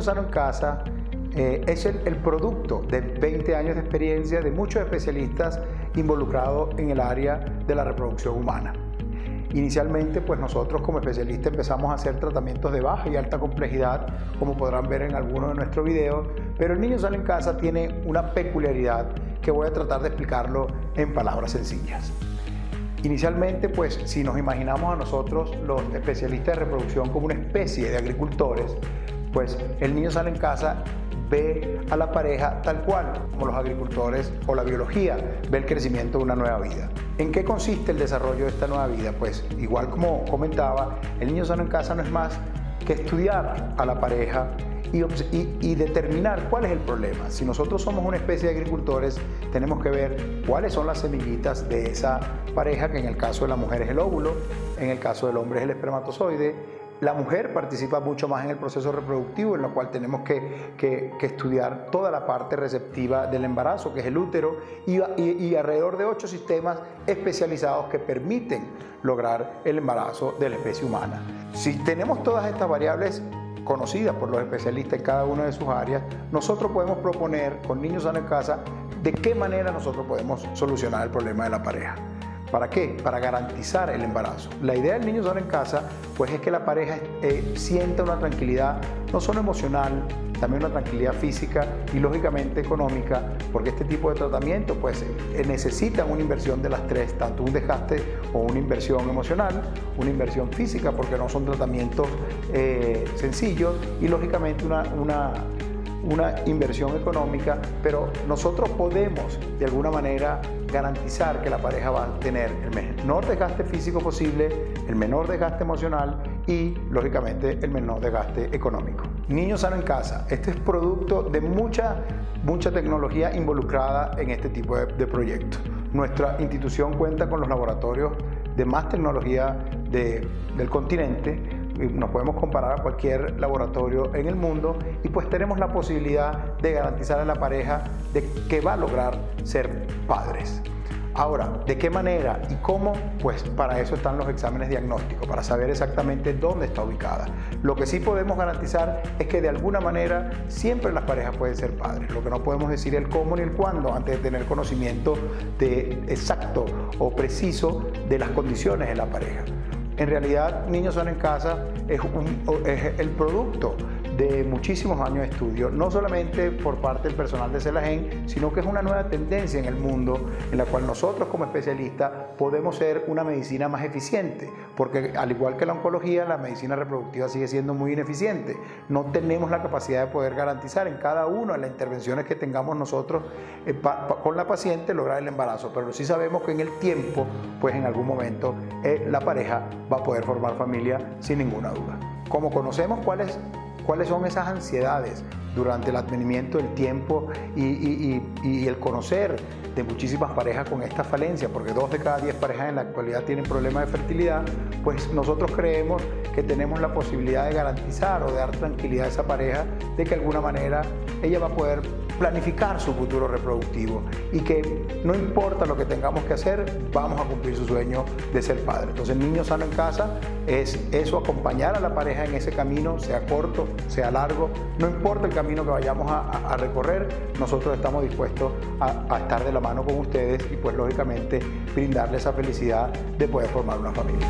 Sano en Casa eh, es el, producto de 20 años de experiencia de muchos especialistas involucrados en el área de la reproducción humana. Inicialmente, pues nosotros como especialistas empezamos a hacer tratamientos de baja y alta complejidad, como podrán ver en algunos de nuestros videos, pero el niño sale en casa tiene una peculiaridad que voy a tratar de explicarlo en palabras sencillas. Inicialmente, pues si nos imaginamos a nosotros los especialistas de reproducción como una especie de agricultores, pues el niño sale en casa ve a la pareja tal cual, como los agricultores o la biología ve el crecimiento de una nueva vida. ¿En qué consiste el desarrollo de esta nueva vida? Pues igual como comentaba, el niño sano en casa no es más que estudiar a la pareja y, determinar cuál es el problema. Si nosotros somos una especie de agricultores, tenemos que ver cuáles son las semillitas de esa pareja, que en el caso de la mujer es el óvulo, en el caso del hombre es el espermatozoide, la mujer participa mucho más en el proceso reproductivo, en lo cual tenemos que, estudiar toda la parte receptiva del embarazo, que es el útero, y, y, alrededor de ocho sistemas especializados que permiten lograr el embarazo de la especie humana. Si tenemos todas estas variables conocidas por los especialistas en cada una de sus áreas, nosotros podemos proponer con niños en casa de qué manera nosotros podemos solucionar el problema de la pareja. ¿Para qué? Para garantizar el embarazo. La idea del niño sano en casa, pues es que la pareja eh, sienta una tranquilidad, no solo emocional, también una tranquilidad física y lógicamente económica, porque este tipo de tratamiento pues eh, necesita una inversión de las tres, tanto un desgaste o una inversión emocional, una inversión física, porque no son tratamientos eh, sencillos y lógicamente una, una una inversión económica, pero nosotros podemos de alguna manera garantizar que la pareja va a tener el menor desgaste físico posible, el menor desgaste emocional y, lógicamente, el menor desgaste económico. Niños sano en casa, este es producto de mucha, mucha tecnología involucrada en este tipo de, de proyectos. Nuestra institución cuenta con los laboratorios de más tecnología de, del continente nos podemos comparar a cualquier laboratorio en el mundo y pues tenemos la posibilidad de garantizar a la pareja de que va a lograr ser padres. Ahora, ¿de qué manera y cómo? Pues para eso están los exámenes diagnósticos, para saber exactamente dónde está ubicada. Lo que sí podemos garantizar es que de alguna manera siempre las parejas pueden ser padres. Lo que no podemos decir el cómo ni el cuándo antes de tener conocimiento de exacto o preciso de las condiciones de la pareja. En realidad, Niños Son en Casa es, el producto de muchísimos años de estudio, no solamente por parte del personal de CELAGEN, sino que es una nueva tendencia en el mundo en la cual nosotros como especialistas podemos ser una medicina más eficiente, porque al igual que la oncología, la medicina reproductiva sigue siendo muy ineficiente. No tenemos la capacidad de poder garantizar en cada una de las intervenciones que tengamos nosotros eh, con la paciente lograr el embarazo, pero sí sabemos que en el tiempo, pues en algún momento eh, la pareja va a poder formar familia sin ninguna duda. Como conocemos cuáles cuáles son esas ansiedades durante el advenimiento del tiempo y, el conocer de muchísimas parejas con esta falencia, porque dos de cada diez parejas en la actualidad tienen problemas de fertilidad, pues nosotros creemos que tenemos la posibilidad de garantizar o de dar tranquilidad a esa pareja de que de alguna manera ella va a poder planificar su futuro reproductivo y que no importa lo que tengamos que hacer, vamos a cumplir su sueño de ser padre. Entonces, Niño Sano en Casa es eso, acompañar a la pareja en ese camino, sea corto, sea largo, no importa el camino que vayamos a, recorrer, nosotros estamos dispuestos a, a estar de la mano con ustedes y pues lógicamente brindarles esa felicidad de poder formar una familia.